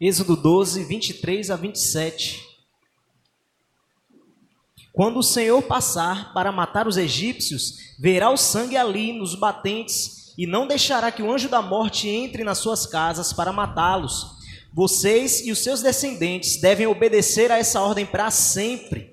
Êxodo 12, 23 a 27. Quando o Senhor passar para matar os egípcios, verá o sangue ali nos batentes e não deixará que o anjo da morte entre nas suas casas para matá-los. Vocês e os seus descendentes devem obedecer a essa ordem para sempre.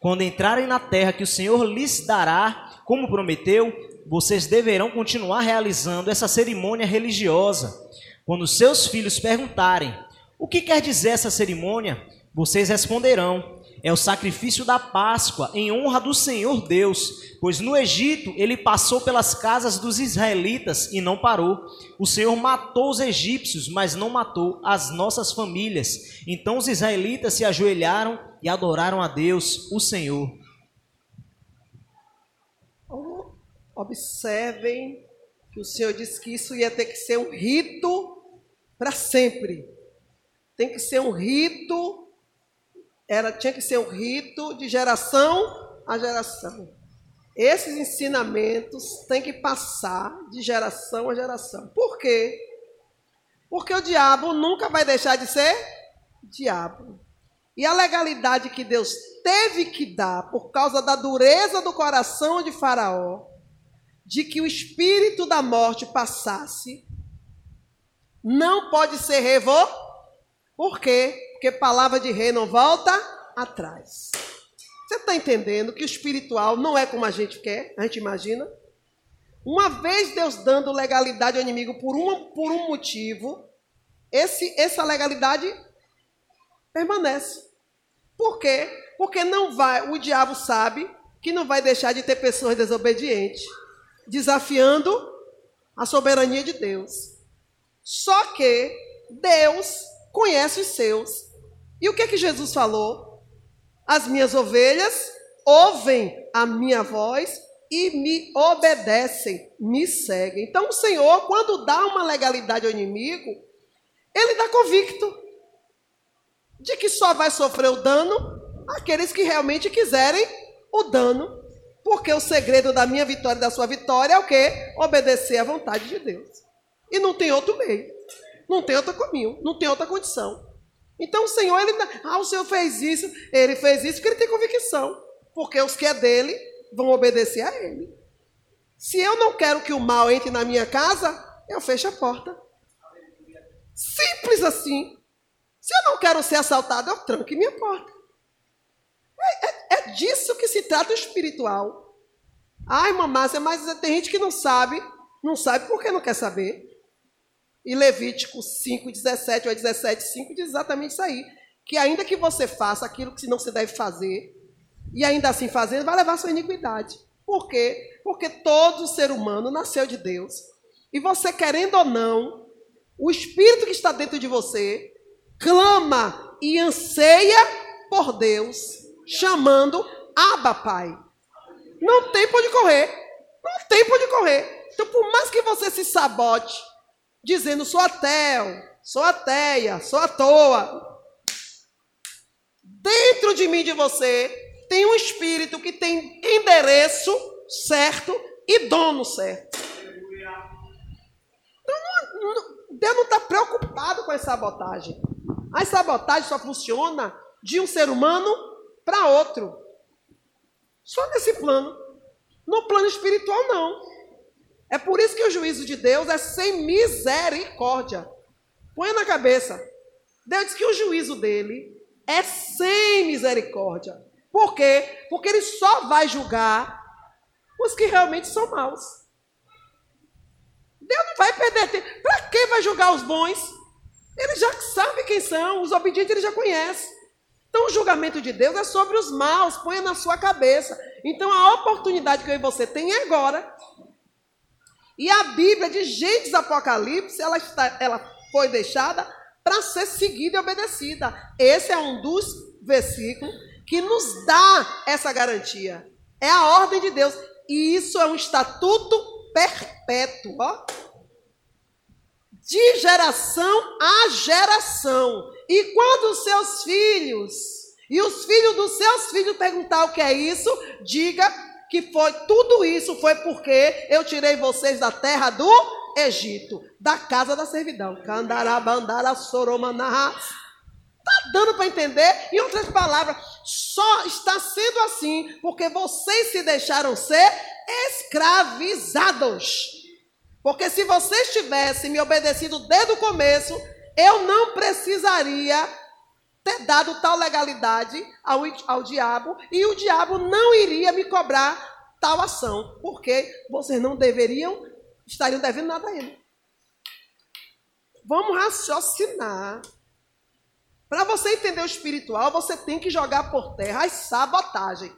Quando entrarem na terra que o Senhor lhes dará, como prometeu, vocês deverão continuar realizando essa cerimônia religiosa. Quando seus filhos perguntarem: "O que quer dizer essa cerimônia?", vocês responderão: é o sacrifício da Páscoa em honra do Senhor Deus, pois no Egito ele passou pelas casas dos israelitas e não parou. O Senhor matou os egípcios, mas não matou as nossas famílias. Então os israelitas se ajoelharam e adoraram a Deus, o Senhor. Observem que o Senhor disse que isso ia ter que ser um rito para sempre. Tem que ser um rito era tinha que ser um rito de geração a geração. Esses ensinamentos têm que passar de geração a geração. Por quê? Porque o diabo nunca vai deixar de ser diabo. E a legalidade que Deus teve que dar por causa da dureza do coração de Faraó, de que o espírito da morte passasse, não pode ser revogado. Por quê? Porque palavra de rei não volta atrás. Você está entendendo que o espiritual não é como a gente quer, a gente imagina? Uma vez Deus dando legalidade ao inimigo por um, por um motivo, esse, essa legalidade permanece. Por quê? Porque não vai, o diabo sabe que não vai deixar de ter pessoas desobedientes, desafiando a soberania de Deus. Só que Deus conhece os seus e o que é que Jesus falou? As minhas ovelhas ouvem a minha voz e me obedecem, me seguem. Então o Senhor, quando dá uma legalidade ao inimigo, ele dá convicto de que só vai sofrer o dano aqueles que realmente quiserem o dano. Porque o segredo da minha vitória e da sua vitória é o quê? Obedecer à vontade de Deus. E não tem outro meio. Não tem outro caminho. Não tem outra condição. Então o Senhor, ele, ah, o Senhor fez isso, ele fez isso porque ele tem convicção. Porque os que é dele vão obedecer a ele. Se eu não quero que o mal entre na minha casa, eu fecho a porta. Simples assim. Se eu não quero ser assaltado, eu tranque minha porta. É, é, é disso que se trata o espiritual. Ai, irmã Márcia, mas tem gente que não sabe. Não sabe porque não quer saber. E Levítico 5, 17 ou 17, 5 diz exatamente isso aí. Que ainda que você faça aquilo que não se deve fazer, e ainda assim fazendo, vai levar sua iniquidade. Por quê? Porque todo ser humano nasceu de Deus. E você, querendo ou não, o Espírito que está dentro de você clama e anseia por Deus, chamando Abba Pai. Não tem por onde correr. Não tem por onde correr. Então, por mais que você se sabote, dizendo: sou ateu, sou ateia, sou à toa. Dentro de mim de você tem um espírito que tem endereço certo e dono certo. Então, não, não, Deus não está preocupado com a sabotagem. A sabotagem só funciona de um ser humano para outro. Só nesse plano. No plano espiritual, não. É por isso que o juízo de Deus é sem misericórdia. Põe na cabeça. Deus diz que o juízo dele é sem misericórdia. Por quê? Porque ele só vai julgar os que realmente são maus. Deus não vai perder tempo. Para que vai julgar os bons? Ele já sabe quem são, os obedientes ele já conhece. Então o julgamento de Deus é sobre os maus, ponha na sua cabeça. Então a oportunidade que eu e você tem é agora e a Bíblia de Gênesis Apocalipse, ela, está, ela foi deixada para ser seguida e obedecida. Esse é um dos versículos que nos dá essa garantia. É a ordem de Deus. E isso é um estatuto perpétuo. Ó. De geração a geração. E quando os seus filhos e os filhos dos seus filhos perguntar o que é isso, diga que foi tudo isso foi porque eu tirei vocês da terra do Egito, da casa da servidão. Candarabandara soromanahas. Está dando para entender? Em outras palavras, só está sendo assim porque vocês se deixaram ser escravizados. Porque se vocês tivessem me obedecido desde o começo, eu não precisaria ter dado tal legalidade ao, ao diabo e o diabo não iria me cobrar tal ação, porque vocês não deveriam, estariam devendo nada a ele. Vamos raciocinar. Para você entender o espiritual, você tem que jogar por terra as sabotagens.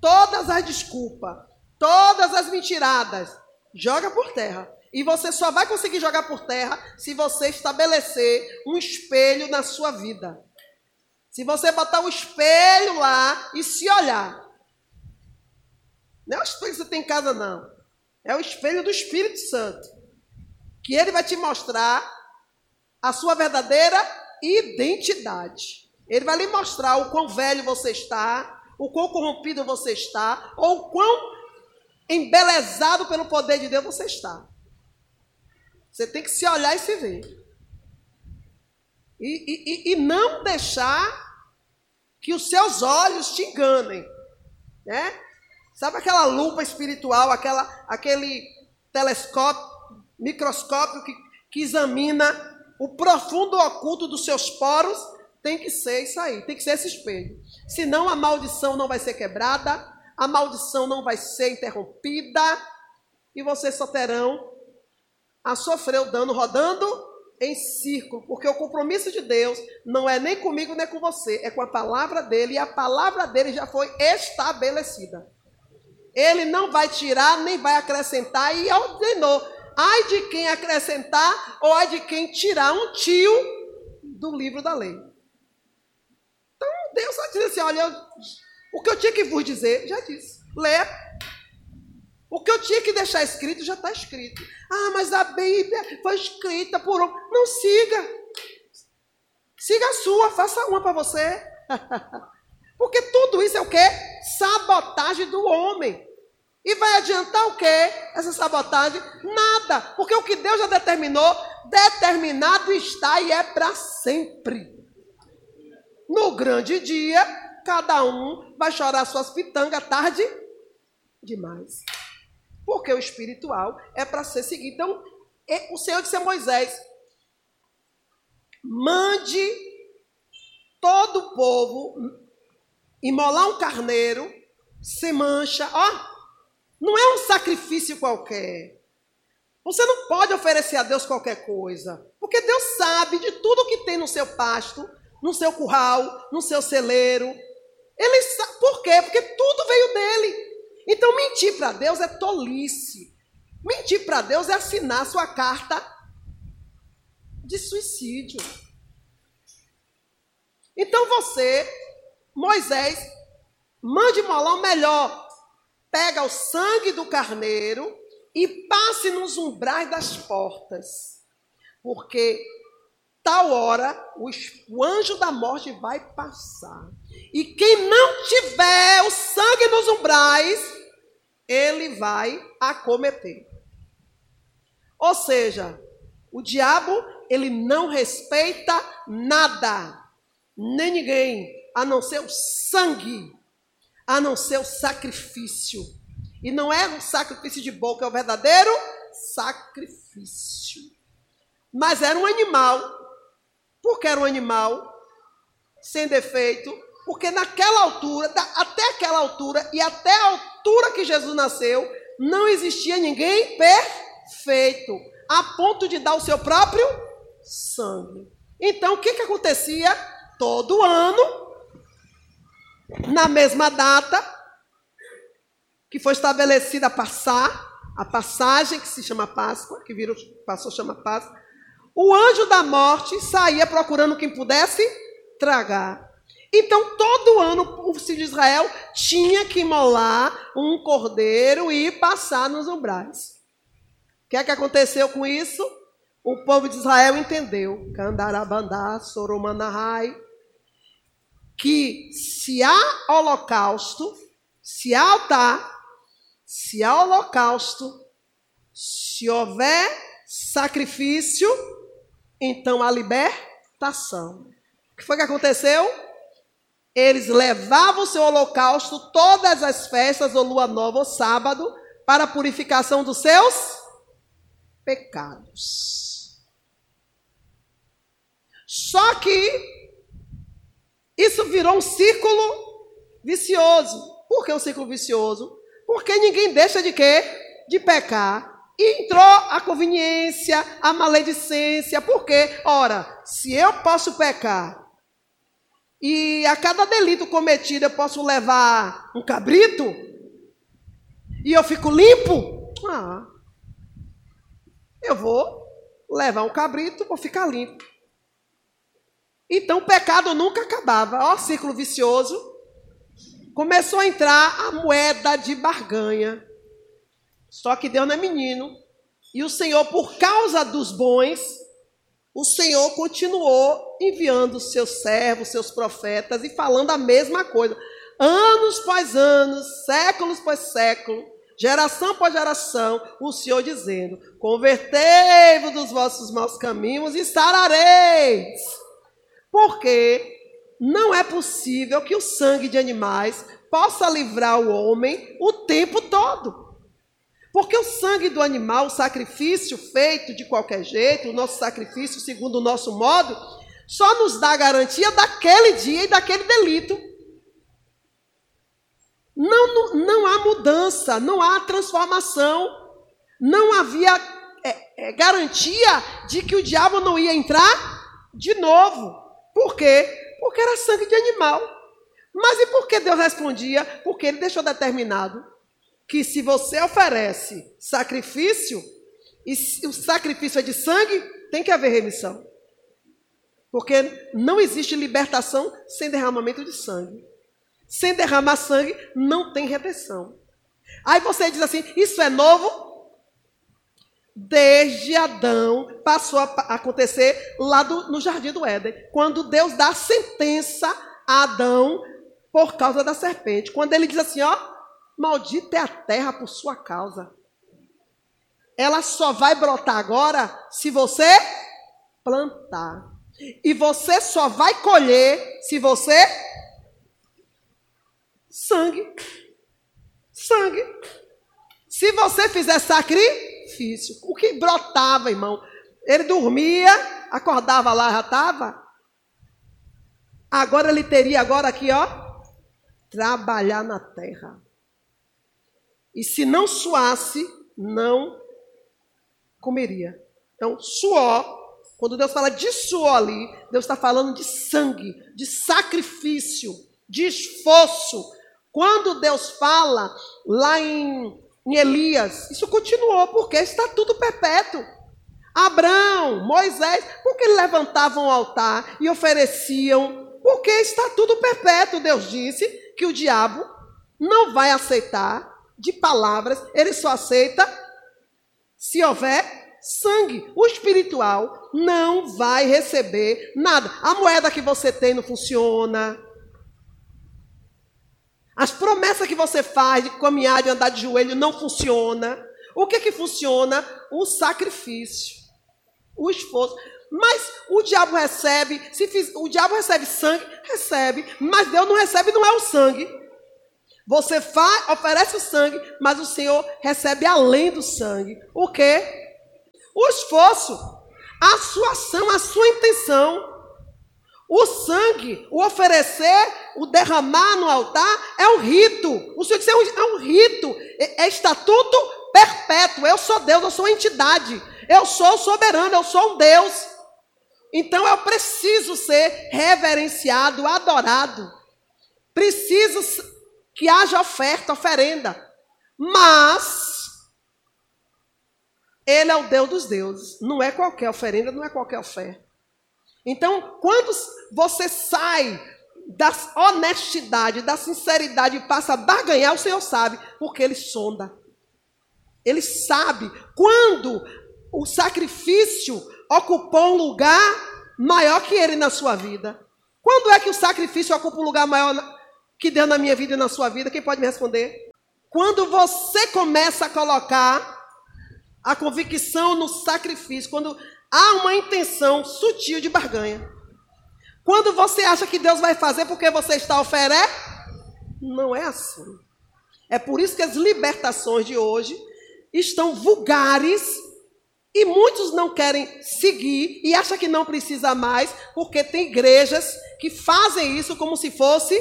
Todas as desculpas, todas as mentiradas, joga por terra. E você só vai conseguir jogar por terra se você estabelecer um espelho na sua vida. Se você botar um espelho lá e se olhar. Não é o espelho que você tem em casa, não. É o espelho do Espírito Santo. Que ele vai te mostrar a sua verdadeira identidade. Ele vai lhe mostrar o quão velho você está, o quão corrompido você está, ou o quão embelezado pelo poder de Deus você está. Você tem que se olhar e se ver. E, e, e não deixar que os seus olhos te enganem. Né? Sabe aquela lupa espiritual, aquela, aquele telescópio, microscópio que, que examina o profundo oculto dos seus poros? Tem que ser isso aí, tem que ser esse espelho. Senão a maldição não vai ser quebrada, a maldição não vai ser interrompida e vocês só terão a sofrer o dano rodando em círculo, porque o compromisso de Deus não é nem comigo nem com você, é com a palavra dele, e a palavra dele já foi estabelecida. Ele não vai tirar nem vai acrescentar, e ordenou: ai de quem acrescentar ou ai de quem tirar um tio do livro da lei. Então Deus só diz assim: olha, o que eu tinha que vos dizer, já disse. Lê o que eu tinha que deixar escrito já está escrito. Ah, mas a Bíblia foi escrita por um. Não siga. Siga a sua, faça uma para você. Porque tudo isso é o quê? Sabotagem do homem. E vai adiantar o quê? Essa sabotagem? Nada. Porque o que Deus já determinou, determinado está e é para sempre. No grande dia, cada um vai chorar suas pitangas tarde demais. Porque o espiritual é para ser seguido. Então, o Senhor disse a Moisés: mande todo o povo imolar um carneiro sem mancha. Ó, não é um sacrifício qualquer. Você não pode oferecer a Deus qualquer coisa. Porque Deus sabe de tudo que tem no seu pasto, no seu curral, no seu celeiro. Ele sabe. Por quê? Porque tudo veio dele. Então, mentir para Deus é tolice. Mentir para Deus é assinar sua carta de suicídio. Então você, Moisés, mande molar o melhor. Pega o sangue do carneiro e passe nos umbrais das portas. Porque tal hora o, o anjo da morte vai passar. E quem não tiver o sangue nos umbrais, ele vai acometer. Ou seja, o diabo, ele não respeita nada, nem ninguém, a não ser o sangue, a não ser o sacrifício. E não é um sacrifício de boca, é o verdadeiro sacrifício. Mas era um animal. Por que era um animal sem defeito? Porque naquela altura, até aquela altura e até a altura que Jesus nasceu, não existia ninguém perfeito, a ponto de dar o seu próprio sangue. Então, o que, que acontecia? Todo ano, na mesma data, que foi estabelecida a passar, a passagem que se chama Páscoa, que virou, passou chama Páscoa, o anjo da morte saía procurando quem pudesse tragar. Então, todo ano, o filho de Israel tinha que molar um cordeiro e passar nos umbrais. O que é que aconteceu com isso? O povo de Israel entendeu, Candarabandá, Soromanahai, que se há holocausto, se há altar, se há holocausto, Se houver sacrifício, então há libertação. O que foi que aconteceu? Eles levavam o seu holocausto todas as festas, ou lua nova, ou sábado, para a purificação dos seus pecados. Só que isso virou um círculo vicioso. Por que um círculo vicioso? Porque ninguém deixa de quê? De pecar. E entrou a conveniência, a maledicência. Por quê? Ora, se eu posso pecar e a cada delito cometido eu posso levar um cabrito e eu fico limpo, ah, eu vou levar um cabrito, vou ficar limpo. Então o pecado nunca acabava. Ó, círculo vicioso. Começou a entrar a moeda de barganha. Só que Deus não é menino. E o Senhor, por causa dos bons, o Senhor continuou enviando seus servos, seus profetas e falando a mesma coisa. Anos após anos, séculos após séculos, geração após geração, o Senhor dizendo: Convertei-vos dos vossos maus caminhos e sarareis. Porque não é possível que o sangue de animais possa livrar o homem o tempo todo. Porque o sangue do animal, o sacrifício feito de qualquer jeito, o nosso sacrifício segundo o nosso modo, só nos dá garantia daquele dia e daquele delito. Não, não, não há mudança, não há transformação, não havia é, é, garantia de que o diabo não ia entrar de novo. Por quê? Porque era sangue de animal. Mas e por que Deus respondia? Porque ele deixou determinado que se você oferece sacrifício, e o sacrifício é de sangue, tem que haver remissão. Porque não existe libertação sem derramamento de sangue. Sem derramar sangue, não tem redenção. Aí você diz assim: isso é novo? Desde Adão passou a acontecer lá do, no jardim do Éden, quando Deus dá sentença a Adão por causa da serpente. Quando ele diz assim: ó, maldita é a terra por sua causa. Ela só vai brotar agora se você plantar. E você só vai colher se você. Sangue. Sangue. Se você fizer sacrifício. O que brotava, irmão? Ele dormia, acordava lá, já estava. Agora ele teria agora aqui, ó, trabalhar na terra. E se não suasse, não comeria. Então, suor quando Deus fala de suor ali, Deus está falando de sangue, de sacrifício, de esforço. Quando Deus fala lá em, em Elias, isso continuou, porque é estatuto perpétuo. Abraão, Moisés, porque levantavam o altar e ofereciam, porque é estatuto perpétuo. Deus disse que o diabo não vai aceitar de palavras, ele só aceita se houver sangue. O espiritual não vai receber nada. A moeda que você tem não funciona. As promessas que você faz de caminhar, de andar de joelho, não funciona. O que que funciona? O sacrifício, o esforço. Mas o diabo recebe, se fiz, o diabo recebe sangue, recebe, mas Deus não recebe, não é o sangue. Você faz, oferece o sangue, mas o Senhor recebe além do sangue. O quê? o esforço, a sua ação, a sua intenção. O sangue, o oferecer, o derramar no altar é um rito. O Senhor disse, é um, é um rito, é, é estatuto perpétuo. Eu sou Deus, eu sou uma entidade. Eu sou soberano, eu sou um Deus. Então eu preciso ser reverenciado, adorado. Preciso que haja oferta, oferenda. Mas ele é o Deus dos deuses. Não é qualquer oferenda, não é qualquer oferta. Então, quando você sai da honestidade, da sinceridade e passa a barganhar, o Senhor sabe, porque Ele sonda. Ele sabe quando o sacrifício ocupou um lugar maior que Ele na sua vida. Quando é que o sacrifício ocupa um lugar maior que Deus na minha vida e na sua vida? Quem pode me responder? Quando você começa a colocar a convicção no sacrifício, quando há uma intenção sutil de barganha. Quando você acha que Deus vai fazer porque você está oferecendo, não é assim. É por isso que as libertações de hoje estão vulgares e muitos não querem seguir e acham que não precisa mais, porque tem igrejas que fazem isso como se fosse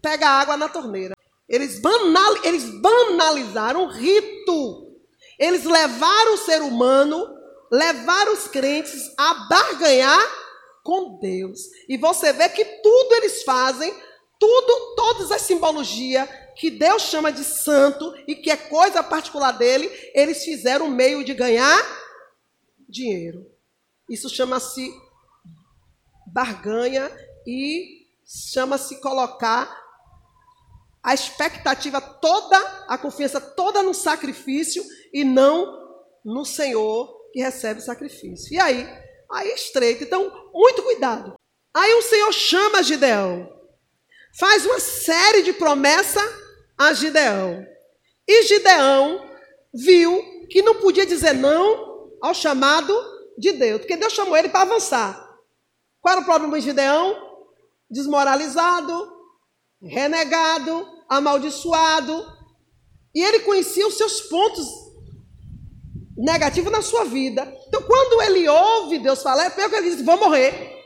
pegar água na torneira. Eles, banal, eles banalizaram o rito. Eles levaram o ser humano, levaram os crentes a barganhar com Deus. E você vê que tudo eles fazem, tudo, todas as simbologias que Deus chama de santo e que é coisa particular dele, eles fizeram um meio de ganhar dinheiro. Isso chama-se barganha e chama-se colocar a expectativa toda, a confiança toda no sacrifício e não no Senhor que recebe o sacrifício. E aí? Aí estreito. Então, muito cuidado. Aí o Senhor chama Gideão. Faz uma série de promessas a Gideão. E Gideão viu que não podia dizer não ao chamado de Deus, porque Deus chamou ele para avançar. Qual era o problema de Gideão? Desmoralizado, renegado, amaldiçoado. E ele conhecia os seus pontos negativos na sua vida. Então, quando ele ouve Deus falar, é pior que ele diz: Vou morrer.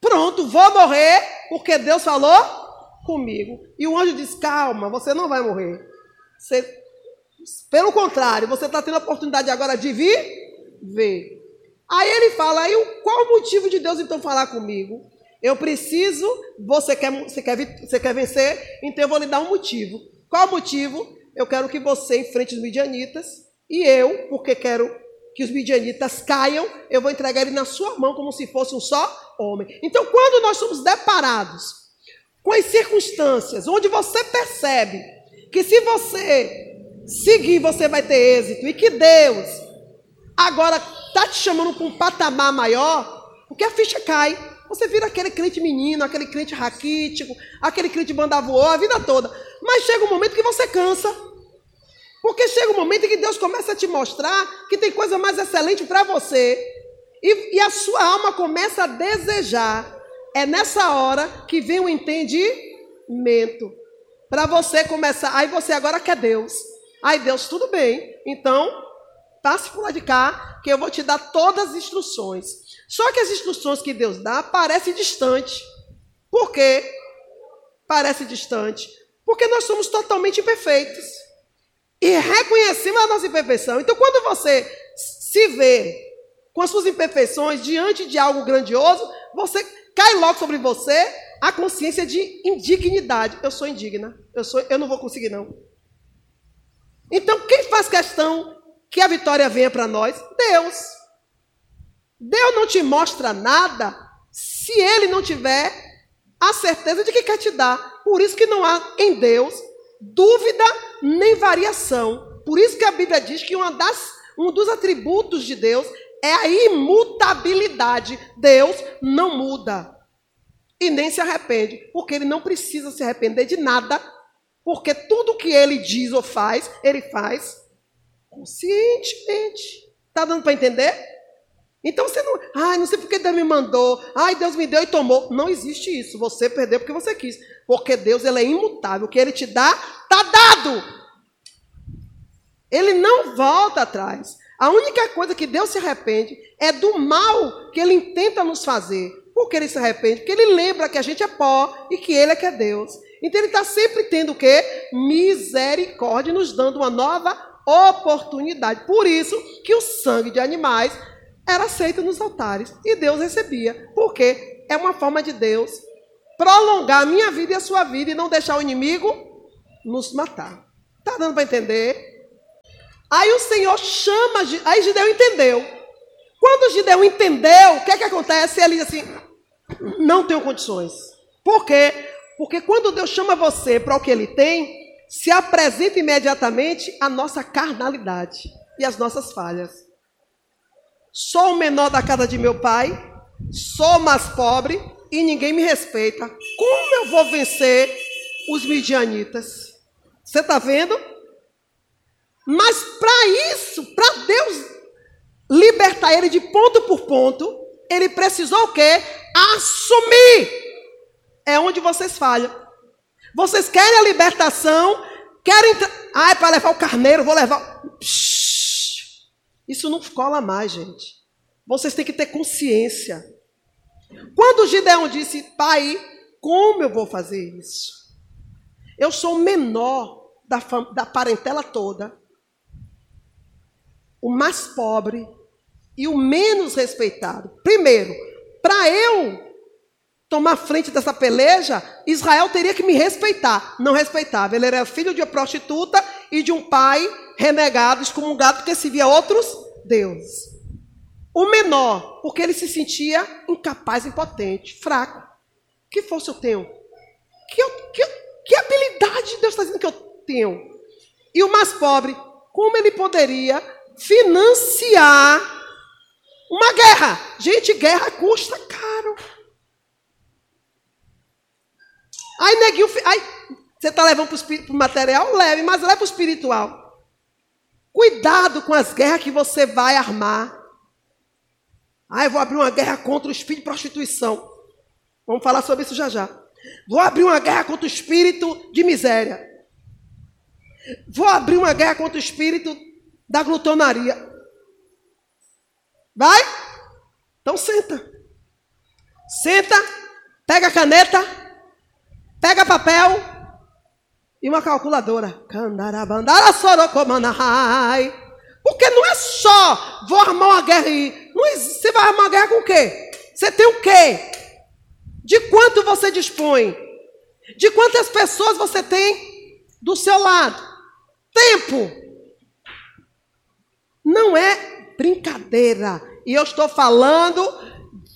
Pronto, vou morrer, porque Deus falou comigo. E o anjo diz: Calma, você não vai morrer. Você, pelo contrário, você está tendo a oportunidade agora de vir ver. Aí ele fala: aí, qual o motivo de Deus então falar comigo? Eu preciso, você quer, você, quer, você quer vencer, então eu vou lhe dar um motivo. Qual motivo? Eu quero que você enfrente os midianitas, e eu, porque quero que os midianitas caiam, eu vou entregar ele na sua mão como se fosse um só homem. Então, quando nós somos deparados com as circunstâncias onde você percebe que se você seguir, você vai ter êxito, e que Deus agora está te chamando para um patamar maior, porque a ficha cai. Você vira aquele crente menino, aquele crente raquítico, aquele crente banda voou a vida toda. Mas chega um momento que você cansa. Porque chega um momento em que Deus começa a te mostrar que tem coisa mais excelente para você. E, e, a sua alma começa a desejar. É nessa hora que vem o entendimento. Para você começar. Aí você agora quer Deus. Aí Deus, tudo bem. Então, passe por lá de cá, que eu vou te dar todas as instruções. Só que as instruções que Deus dá parecem distantes. Por quê? Parece distante. Porque nós somos totalmente imperfeitos. E reconhecemos a nossa imperfeição. Então, quando você se vê com as suas imperfeições diante de algo grandioso, você cai logo sobre você a consciência de indignidade. Eu sou indigna. Eu, sou, eu não vou conseguir, não. Então, quem faz questão que a vitória venha para nós? Deus. Deus não te mostra nada se ele não tiver a certeza de que quer te dar. Por isso que não há em Deus dúvida nem variação. Por isso que a Bíblia diz que das, um dos atributos de Deus é a imutabilidade. Deus não muda e nem se arrepende, porque ele não precisa se arrepender de nada, porque tudo que ele diz ou faz, ele faz conscientemente. Está dando para entender? Então você não, ai, não sei porque Deus me mandou, ai, Deus me deu e tomou. Não existe isso. Você perdeu porque você quis. Porque Deus ele é imutável. O que ele te dá, está dado. Ele não volta atrás. A única coisa que Deus se arrepende é do mal que ele intenta nos fazer. Por que ele se arrepende? Porque ele lembra que a gente é pó e que ele é que é Deus. Então ele está sempre tendo o quê? Misericórdia, nos dando uma nova oportunidade. Por isso que o sangue de animais era aceito nos altares e Deus recebia, porque é uma forma de Deus prolongar a minha vida e a sua vida e não deixar o inimigo nos matar. Tá dando para entender? Aí o Senhor chama, aí Gideão entendeu. Quando Gideão entendeu, o que é que acontece? Ele diz assim: não tenho condições. Por quê? Porque quando Deus chama você para o que ele tem, se apresenta imediatamente a nossa carnalidade e as nossas falhas. Sou o menor da casa de meu pai, sou mais pobre e ninguém me respeita. Como eu vou vencer os midianitas? Você está vendo? Mas para isso, para Deus libertar ele de ponto por ponto, ele precisou o quê? Assumir. É onde vocês falham. Vocês querem a libertação, querem. Ah, é para levar o carneiro, vou levar. Isso não cola mais, gente. Vocês têm que ter consciência. Quando Gideão disse, pai, como eu vou fazer isso? Eu sou o menor da, da parentela toda, o mais pobre e o menos respeitado. Primeiro, para eu tomar frente dessa peleja, Israel teria que me respeitar. Não respeitava. Ele era filho de uma prostituta e de um pai renegado, excomungado, porque se via outros deuses. O menor, porque ele se sentia incapaz, impotente, fraco. Que força eu tenho? Que, eu, que, que habilidade Deus está dizendo que eu tenho? E o mais pobre, como ele poderia financiar uma guerra? Gente, guerra custa caro. Aí, neguinho, aí, você está levando para o material? Leve, mas leve para o espiritual. Cuidado com as guerras que você vai armar. Ah, eu vou abrir uma guerra contra o espírito de prostituição. Vamos falar sobre isso já já. Vou abrir uma guerra contra o espírito de miséria. Vou abrir uma guerra contra o espírito da glutonaria. Vai? Então senta. Senta, pega a caneta, Pega papel e uma calculadora. Porque não é só vou armar uma guerra aí. Você vai armar uma guerra com o quê? Você tem o quê? De quanto você dispõe? De quantas pessoas você tem do seu lado? Tempo. Não é brincadeira. E eu estou falando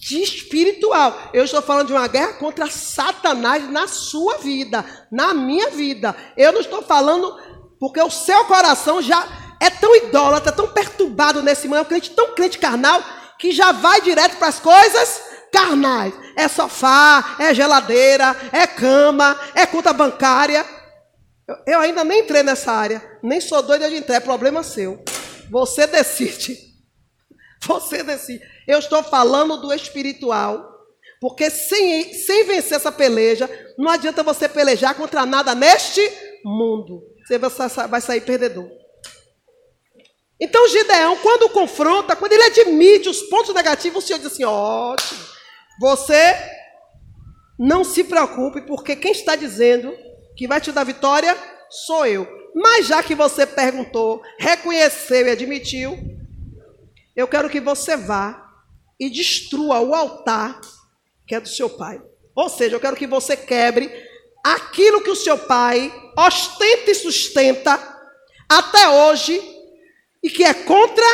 de espiritual. Eu estou falando de uma guerra contra Satanás na sua vida, na minha vida. Eu não estou falando porque o seu coração já é tão idólatra, tão perturbado nesse mundo, é um crente tão crente carnal, que já vai direto para as coisas carnais. É sofá, é geladeira, é cama, é conta bancária. Eu ainda nem entrei nessa área, nem sou doida de entrar, é problema seu. Você decide. Você decide. Eu estou falando do espiritual. Porque sem, sem vencer essa peleja, não adianta você pelejar contra nada neste mundo. Você vai sair perdedor. Então Gideão, quando confronta, quando ele admite os pontos negativos, o Senhor diz assim: ótimo, você não se preocupe, porque quem está dizendo que vai te dar vitória sou eu. Mas já que você perguntou, reconheceu e admitiu, eu quero que você vá e destrua o altar que é do seu pai. Ou seja, eu quero que você quebre aquilo que o seu pai ostenta e sustenta até hoje e que é contra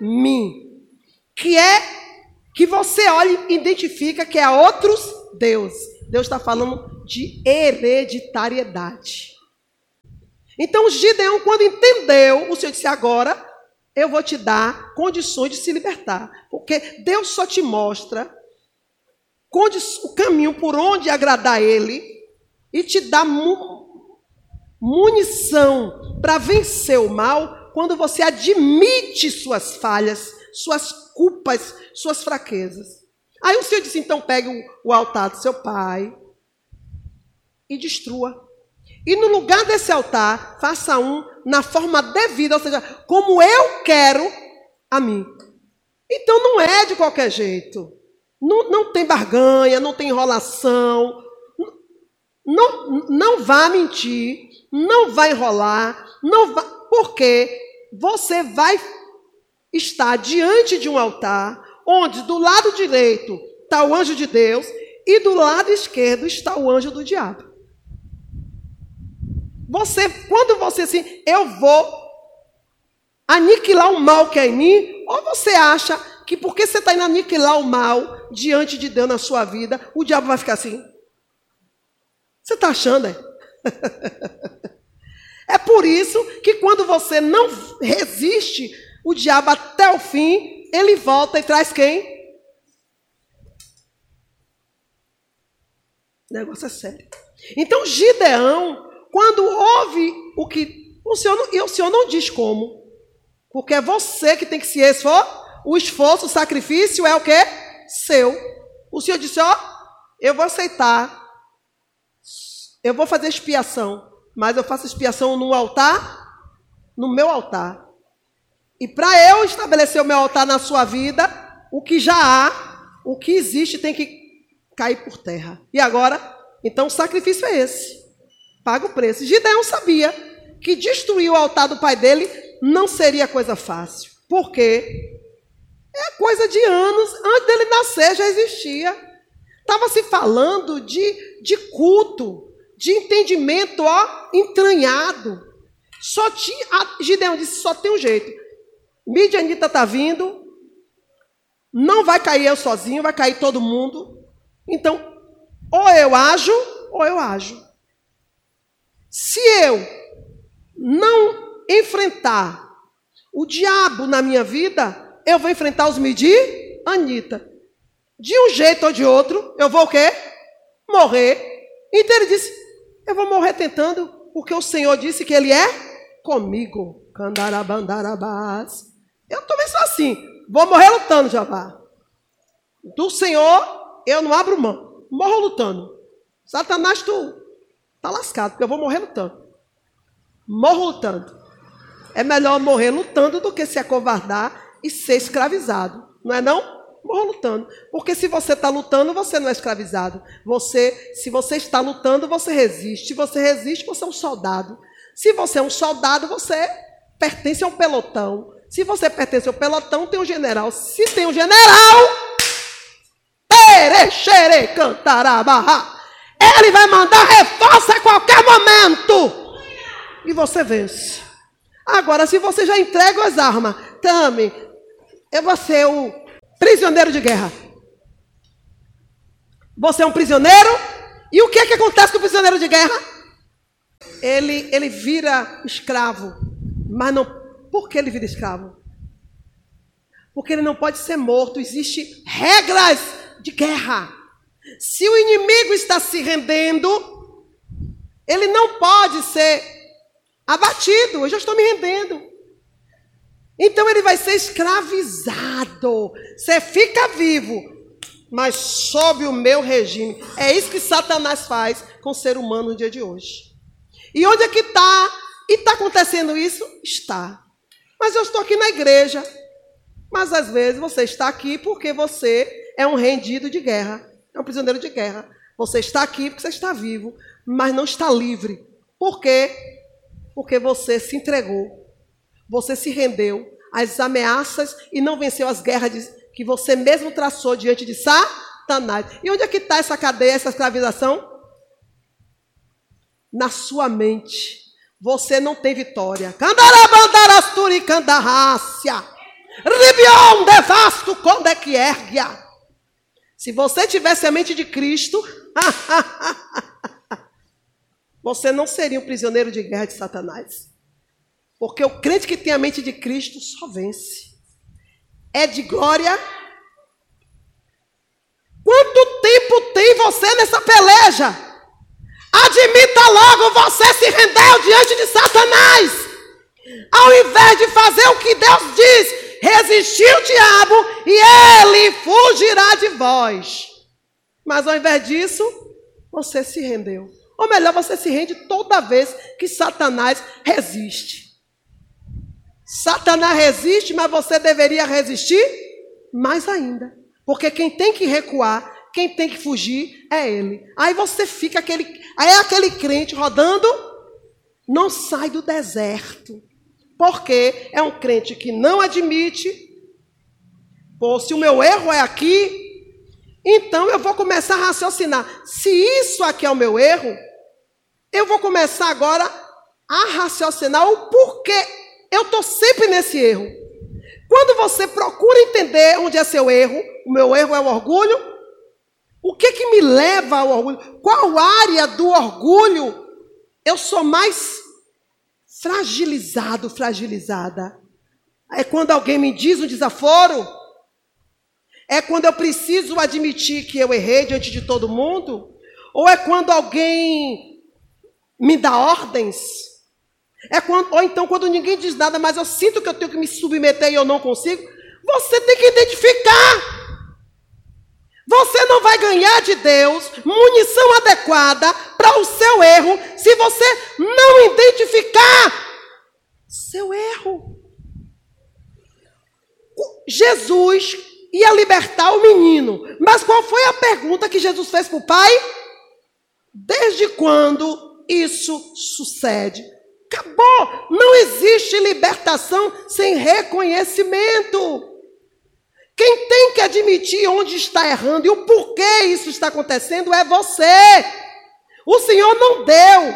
mim. Que é que você olha e identifica que é outros Deus. Deus está falando de hereditariedade. Então Gideão, quando entendeu, o Senhor disse: agora eu vou te dar condições de se libertar. Porque Deus só te mostra o caminho por onde agradar Ele e te dá munição para vencer o mal quando você admite suas falhas, suas culpas, suas fraquezas. Aí o Senhor disse: então pegue o altar do seu pai e destrua. E no lugar desse altar, faça um na forma devida, ou seja, como eu quero a mim. Então não é de qualquer jeito. Não, não tem barganha, não tem enrolação. Não, não vá mentir, não vai enrolar, não vá, porque você vai estar diante de um altar onde do lado direito está o anjo de Deus e do lado esquerdo está o anjo do diabo. Você, quando você assim, eu vou aniquilar o mal que é em mim, ou você acha que porque você está indo aniquilar o mal diante de Deus na sua vida, o diabo vai ficar assim? Você está achando, é? é por isso que quando você não resiste o diabo até o fim, ele volta e traz quem? O negócio é sério. Então Gideão quando houve o que O senhor não, e o senhor não diz como. Porque é você que tem que se esforçar. O esforço, o sacrifício é o quê? Seu. O senhor disse, ó, eu vou aceitar. Eu vou fazer expiação. Mas eu faço expiação no altar, no meu altar. E para eu estabelecer o meu altar na sua vida, o que já há, o que existe tem que cair por terra. E agora, então o sacrifício é esse. Paga o preço. Gideão sabia que destruir o altar do pai dele não seria coisa fácil. Por quê? É coisa de anos, antes dele nascer já existia. Estava se falando de, de culto, de entendimento ó, entranhado. Só tinha, Gideão disse: só tem um jeito. Midianita está vindo, não vai cair eu sozinho, vai cair todo mundo. Então, ou eu ajo, ou eu ajo. Se eu não enfrentar o diabo na minha vida, eu vou enfrentar os Anitta. De um jeito ou de outro, eu vou o quê? Morrer. Então ele disse: Eu vou morrer tentando, porque o Senhor disse que Ele é comigo. Candarabandarabás. Eu também sou assim. Vou morrer lutando, Javá. Do Senhor, eu não abro mão. Morro lutando. Satanás, tu tá lascado, porque eu vou morrer lutando. Morro lutando. É melhor morrer lutando do que se acovardar e ser escravizado. Não é não? Morra lutando. Porque se você está lutando, você não é escravizado. Você, se você está lutando, você resiste. Se você resiste, você é um soldado. Se você é um soldado, você pertence a um pelotão. Se você pertence ao pelotão, tem um general. Se tem um general, Perexere cantarabarra. Ele vai mandar reforço a qualquer momento. E você vence. Agora, se você já entrega as armas, Tame, eu vou ser o prisioneiro de guerra. Você é um prisioneiro. E o que é que acontece com o prisioneiro de guerra? Ele, ele vira escravo. Mas não por que ele vira escravo? Porque ele não pode ser morto. Existem regras de guerra. Se o inimigo está se rendendo, ele não pode ser abatido. Eu já estou me rendendo. Então ele vai ser escravizado. Você fica vivo, mas sob o meu regime. É isso que Satanás faz com o ser humano no dia de hoje. E onde é que está? E está acontecendo isso? Está. Mas eu estou aqui na igreja. Mas às vezes você está aqui porque você é um rendido de guerra, é um prisioneiro de guerra. Você está aqui porque você está vivo, mas não está livre. Por quê? Porque você se entregou. Você se rendeu às ameaças e não venceu as guerras que você mesmo traçou diante de Satanás. E onde é que está essa cadeia, essa escravização? Na sua mente você não tem vitória. Candarabandarasturi candarrácia. Ribion devasto quando é que erguia. Se você tivesse a mente de Cristo, você não seria um prisioneiro de guerra de Satanás. Porque o crente que tem a mente de Cristo só vence. É de glória. Quanto tempo tem você nessa peleja? Admita logo, você se rendeu diante de Satanás. Ao invés de fazer o que Deus diz, resistir o diabo e ele fugirá de vós. Mas ao invés disso, você se rendeu. Ou melhor, você se rende toda vez que Satanás resiste. Satanás resiste, mas você deveria resistir mais ainda. Porque quem tem que recuar quem tem que fugir é ele. Aí você fica aquele, aí é aquele crente rodando, não sai do deserto. Porque é um crente que não admite, pô, se o meu erro é aqui, então eu vou começar a raciocinar. Se isso aqui é o meu erro, eu vou começar agora a raciocinar o porquê eu estou sempre nesse erro. Quando você procura entender onde é seu erro, o meu erro é o orgulho, o que que me leva ao orgulho? Qual área do orgulho eu sou mais fragilizado, fragilizada? É quando alguém me diz um desaforo? É quando eu preciso admitir que eu errei diante de todo mundo? Ou é quando alguém me dá ordens? É quando, ou então quando ninguém diz nada, mas eu sinto que eu tenho que me submeter e eu não consigo. Você tem que identificar. Você não vai ganhar de Deus munição adequada para o seu erro se você não identificar seu erro. Jesus ia libertar o menino, mas qual foi a pergunta que Jesus fez para o pai? Desde quando isso sucede? Acabou! Não existe libertação sem reconhecimento. Quem tem que admitir onde está errando e o porquê isso está acontecendo é você. O Senhor não deu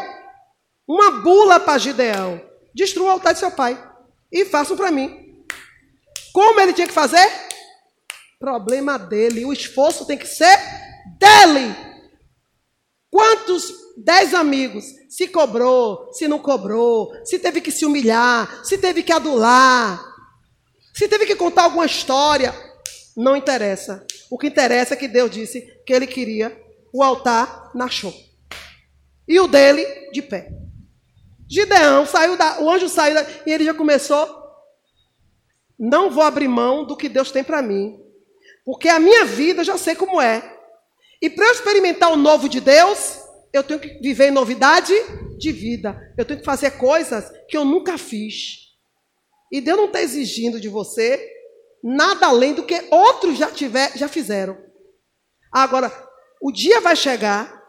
uma bula para Gideão. Destrua o altar de seu pai e façam para mim. Como ele tinha que fazer? Problema dele. O esforço tem que ser dele. Quantos dez amigos se cobrou, se não cobrou, se teve que se humilhar, se teve que adular, se teve que contar alguma história? Não interessa. O que interessa é que Deus disse que ele queria o altar na show. E o dele de pé. Gideão saiu da, o anjo saiu da, e ele já começou. Não vou abrir mão do que Deus tem para mim, porque a minha vida eu já sei como é. E para eu experimentar o novo de Deus, eu tenho que viver em novidade de vida. Eu tenho que fazer coisas que eu nunca fiz. E Deus não está exigindo de você nada além do que outros já, tiver, já fizeram. Agora, o dia vai chegar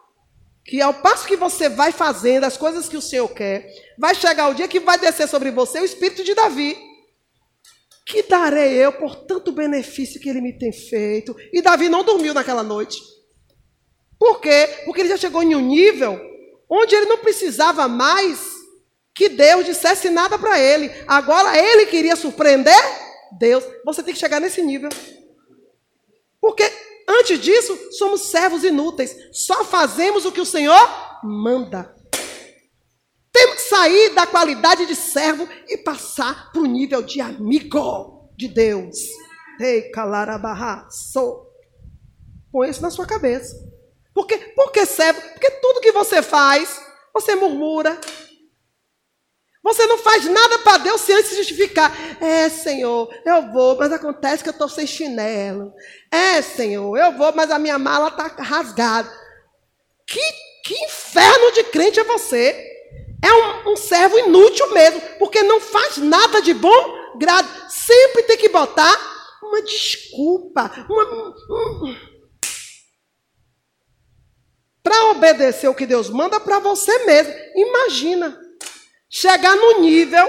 que ao passo que você vai fazendo as coisas que o Senhor quer, vai chegar o dia que vai descer sobre você o espírito de Davi. Que darei eu por tanto benefício que ele me tem feito? E Davi não dormiu naquela noite. Por quê? Porque ele já chegou em um nível onde ele não precisava mais que Deus dissesse nada para ele. Agora ele queria surpreender Deus. Você tem que chegar nesse nível. Porque antes disso, somos servos inúteis. Só fazemos o que o Senhor manda. Temos que sair da qualidade de servo e passar para o nível de amigo de Deus. Ei, calarabarra, sou. Põe isso na sua cabeça. Porque, por que servo? Porque tudo que você faz, você murmura, você não faz nada para Deus sem antes justificar. É, Senhor, eu vou, mas acontece que eu estou sem chinelo. É, Senhor, eu vou, mas a minha mala está rasgada. Que, que inferno de crente é você? É um, um servo inútil mesmo, porque não faz nada de bom grado. Sempre tem que botar uma desculpa, uma. Um, para obedecer o que Deus manda para você mesmo. Imagina chegar no nível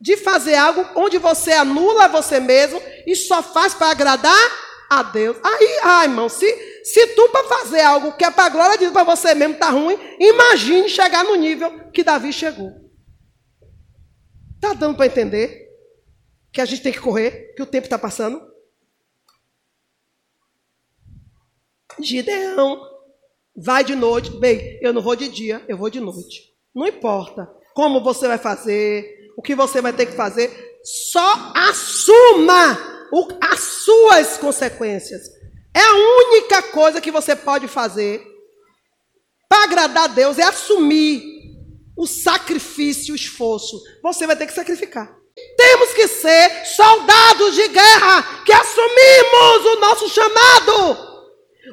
de fazer algo onde você anula você mesmo e só faz para agradar a Deus. Aí, ai, irmão, se, se tu para fazer algo que é para a glória de Deus, para você mesmo tá ruim, imagine chegar no nível que Davi chegou. Tá dando para entender que a gente tem que correr, que o tempo está passando? Gideão vai de noite, bem, eu não vou de dia, eu vou de noite. Não importa como você vai fazer, o que você vai ter que fazer. Só assuma o, as suas consequências. É a única coisa que você pode fazer para agradar a Deus, é assumir o sacrifício, o esforço. Você vai ter que sacrificar. Temos que ser soldados de guerra que assumimos o nosso chamado.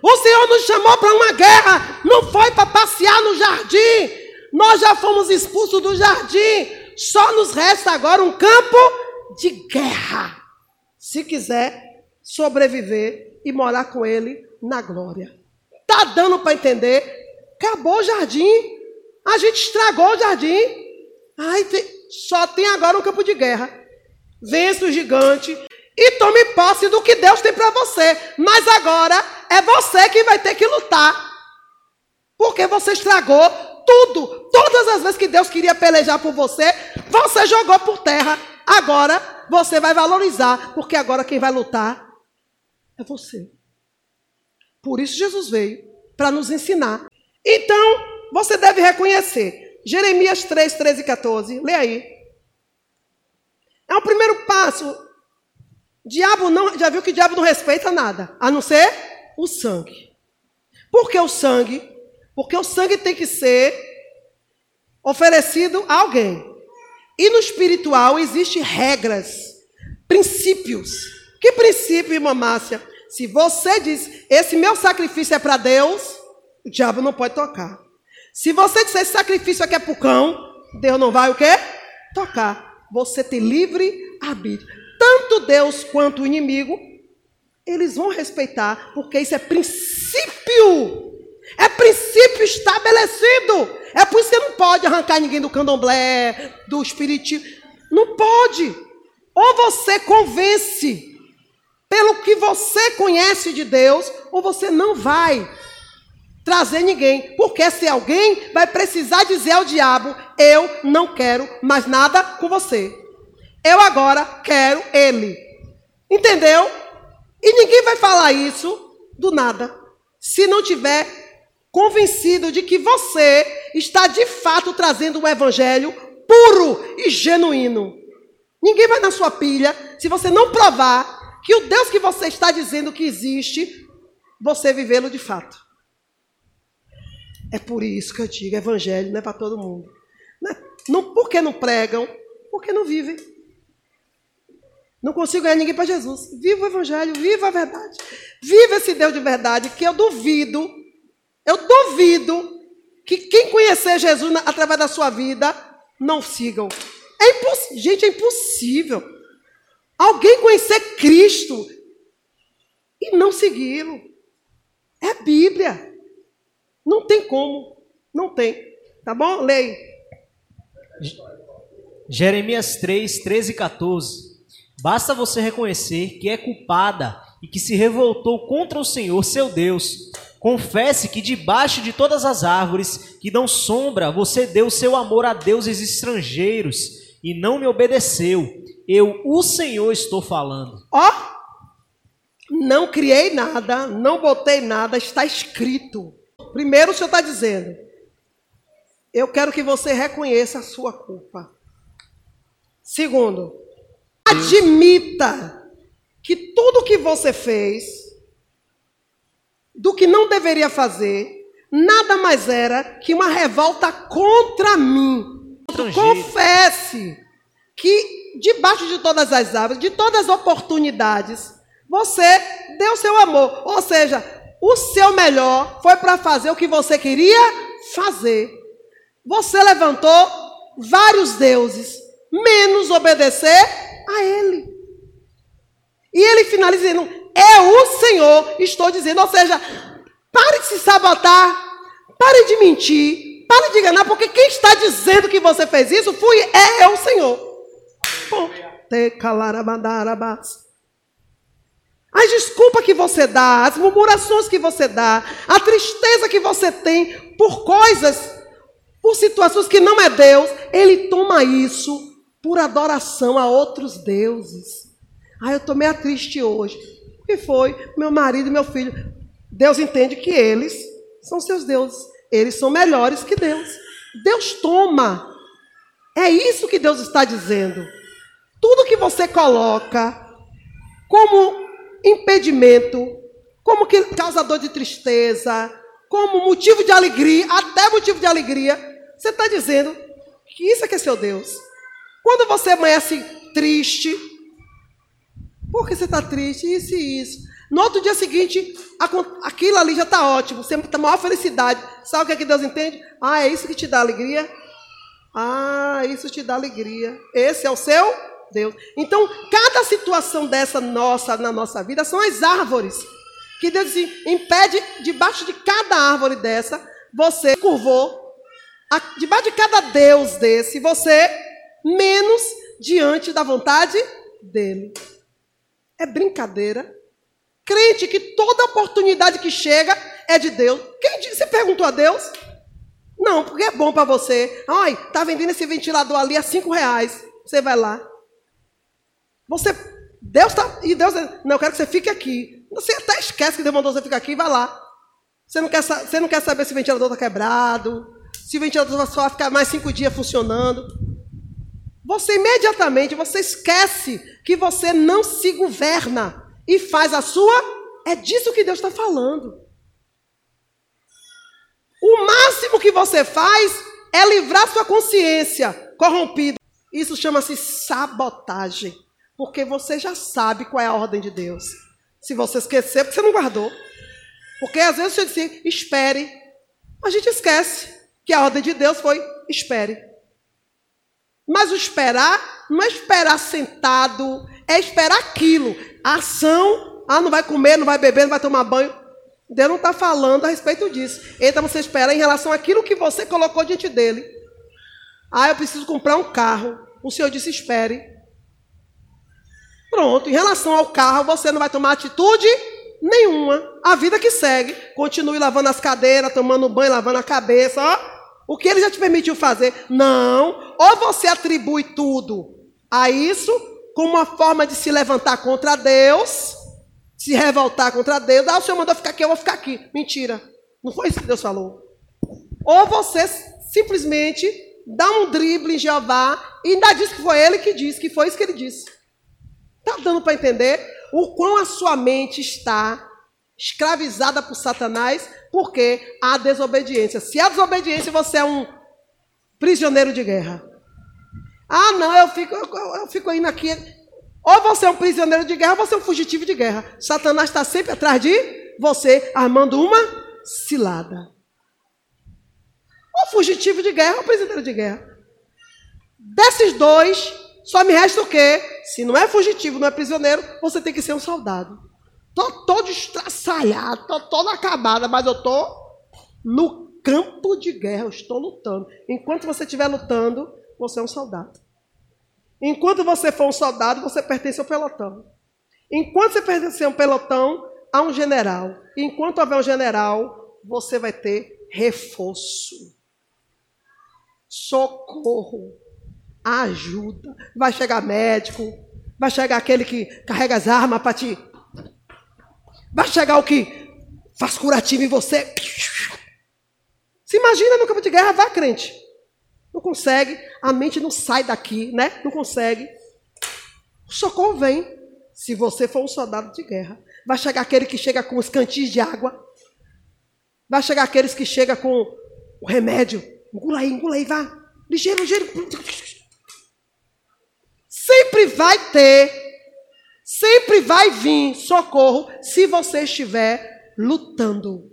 O Senhor nos chamou para uma guerra, não foi para passear no jardim, nós já fomos expulsos do jardim. Só nos resta agora um campo de guerra. Se quiser sobreviver e morar com ele na glória. Tá dando para entender? Acabou o jardim. A gente estragou o jardim. Ai, só tem agora um campo de guerra. Vence o gigante e tome posse do que Deus tem para você. Mas agora é você que vai ter que lutar. Porque você estragou tudo. Todas as vezes que Deus queria pelejar por você, você jogou por terra. Agora você vai valorizar, porque agora quem vai lutar é você. Por isso Jesus veio para nos ensinar. Então, você deve reconhecer. Jeremias 3, 13 e 14. Lê aí. É o primeiro passo. Diabo não, já viu que o diabo não respeita nada, a não ser o sangue. Por que o sangue? Porque o sangue tem que ser oferecido a alguém. E no espiritual existem regras, princípios. Que princípio, irmã Márcia? Se você diz, esse meu sacrifício é para Deus, o diabo não pode tocar. Se você disser, esse sacrifício aqui é para o cão, Deus não vai o quê? Tocar. Você tem livre arbítrio. Tanto Deus quanto o inimigo, eles vão respeitar, porque isso é princípio. É princípio estabelecido. É por isso que você não pode arrancar ninguém do candomblé, do espiritismo. Não pode. Ou você convence pelo que você conhece de Deus, ou você não vai trazer ninguém. Porque se alguém vai precisar dizer ao diabo: Eu não quero mais nada com você. Eu agora quero ele. Entendeu? E ninguém vai falar isso do nada. Se não tiver convencido de que você está de fato trazendo o evangelho puro e genuíno. Ninguém vai na sua pilha se você não provar que o Deus que você está dizendo que existe, você vivê-lo de fato. É por isso que eu digo, evangelho não é para todo mundo. Não, é, não, por que não pregam? Porque não vivem. Não consigo ganhar ninguém para Jesus. Viva o evangelho, viva a verdade. Viva esse Deus de verdade, que eu duvido eu duvido que quem conhecer Jesus através da sua vida não sigam. É Gente, é impossível. Alguém conhecer Cristo e não segui-lo. É Bíblia. Não tem como. Não tem. Tá bom? Leia. Jeremias 3, 13 e 14. Basta você reconhecer que é culpada e que se revoltou contra o Senhor, seu Deus, Confesse que debaixo de todas as árvores que dão sombra, você deu seu amor a deuses estrangeiros e não me obedeceu. Eu, o Senhor, estou falando. Ó, oh, não criei nada, não botei nada, está escrito. Primeiro, o Senhor está dizendo: eu quero que você reconheça a sua culpa. Segundo, admita que tudo que você fez do que não deveria fazer, nada mais era que uma revolta contra mim. Confesse que debaixo de todas as árvores, de todas as oportunidades, você deu seu amor. Ou seja, o seu melhor foi para fazer o que você queria fazer. Você levantou vários deuses, menos obedecer a ele. E ele finaliza dizendo: é o Senhor, estou dizendo. Ou seja, pare de se sabotar, pare de mentir, pare de enganar, porque quem está dizendo que você fez isso fui, é, o Senhor. As desculpas que você dá, as murmurações que você dá, a tristeza que você tem por coisas, por situações que não é Deus, ele toma isso por adoração a outros deuses. Ah, eu estou meio triste hoje que foi meu marido meu filho. Deus entende que eles são seus deuses. Eles são melhores que Deus. Deus toma. É isso que Deus está dizendo. Tudo que você coloca como impedimento, como causador de tristeza, como motivo de alegria, até motivo de alegria, você está dizendo que isso é que é seu Deus. Quando você amanhece triste, por que você está triste? Isso e isso. No outro dia seguinte, aquilo ali já está ótimo. Você tem maior felicidade. Sabe o que, é que Deus entende? Ah, é isso que te dá alegria? Ah, isso te dá alegria. Esse é o seu Deus. Então, cada situação dessa nossa na nossa vida são as árvores. Que Deus impede, debaixo de cada árvore dessa, você curvou. Debaixo de cada Deus desse, você menos diante da vontade dele. É brincadeira. Crente que toda oportunidade que chega é de Deus. Quem disse? Você perguntou a Deus? Não, porque é bom para você. Ai, tá vendendo esse ventilador ali a cinco reais. Você vai lá. Você, Deus está e Deus, não, eu quero que você fique aqui. Você até esquece que Deus mandou você ficar aqui, vai lá. Você não quer, você não quer saber se o ventilador está quebrado, se o ventilador só vai ficar mais cinco dias funcionando. Você imediatamente, você esquece que você não se governa e faz a sua. É disso que Deus está falando. O máximo que você faz é livrar sua consciência corrompida. Isso chama-se sabotagem. Porque você já sabe qual é a ordem de Deus. Se você esquecer, porque você não guardou. Porque às vezes você diz, espere. A gente esquece que a ordem de Deus foi espere. Mas o esperar não é esperar sentado, é esperar aquilo. A ação, ah, não vai comer, não vai beber, não vai tomar banho. Deus não está falando a respeito disso. Então você espera em relação àquilo que você colocou diante dele. Ah, eu preciso comprar um carro. O Senhor disse: espere. Pronto, em relação ao carro, você não vai tomar atitude nenhuma. A vida que segue. Continue lavando as cadeiras, tomando banho, lavando a cabeça. Ó. O que ele já te permitiu fazer? Não. Ou você atribui tudo a isso como uma forma de se levantar contra Deus, se revoltar contra Deus. Ah, o Senhor mandou ficar aqui, eu vou ficar aqui. Mentira. Não foi isso que Deus falou. Ou você simplesmente dá um drible em Jeová e ainda diz que foi ele que disse, que foi isso que ele disse. Está dando para entender o quão a sua mente está escravizada por Satanás, porque há desobediência. Se há desobediência, você é um prisioneiro de guerra. Ah, não, eu fico, eu, eu fico indo aqui. Ou você é um prisioneiro de guerra, ou você é um fugitivo de guerra. Satanás está sempre atrás de você, armando uma cilada. Ou fugitivo de guerra, ou prisioneiro de guerra. Desses dois, só me resta o quê? Se não é fugitivo, não é prisioneiro, você tem que ser um soldado. Tô todo estraçalhado, tô toda acabada, mas eu tô no campo de guerra, eu estou lutando. Enquanto você estiver lutando, você é um soldado. Enquanto você for um soldado, você pertence ao pelotão. Enquanto você pertencer a um pelotão, há um general. Enquanto houver um general, você vai ter reforço. Socorro ajuda. Vai chegar médico, vai chegar aquele que carrega as armas para ti. Vai chegar o que faz curativo em você. Se imagina no campo de guerra, vá crente. Não consegue, a mente não sai daqui, né? Não consegue. O socorro vem. Se você for um soldado de guerra, vai chegar aquele que chega com os cantis de água. Vai chegar aqueles que chegam com o remédio. Engula aí, engula aí, vá. Ligeiro, ligeiro. Sempre vai ter, sempre vai vir socorro se você estiver lutando.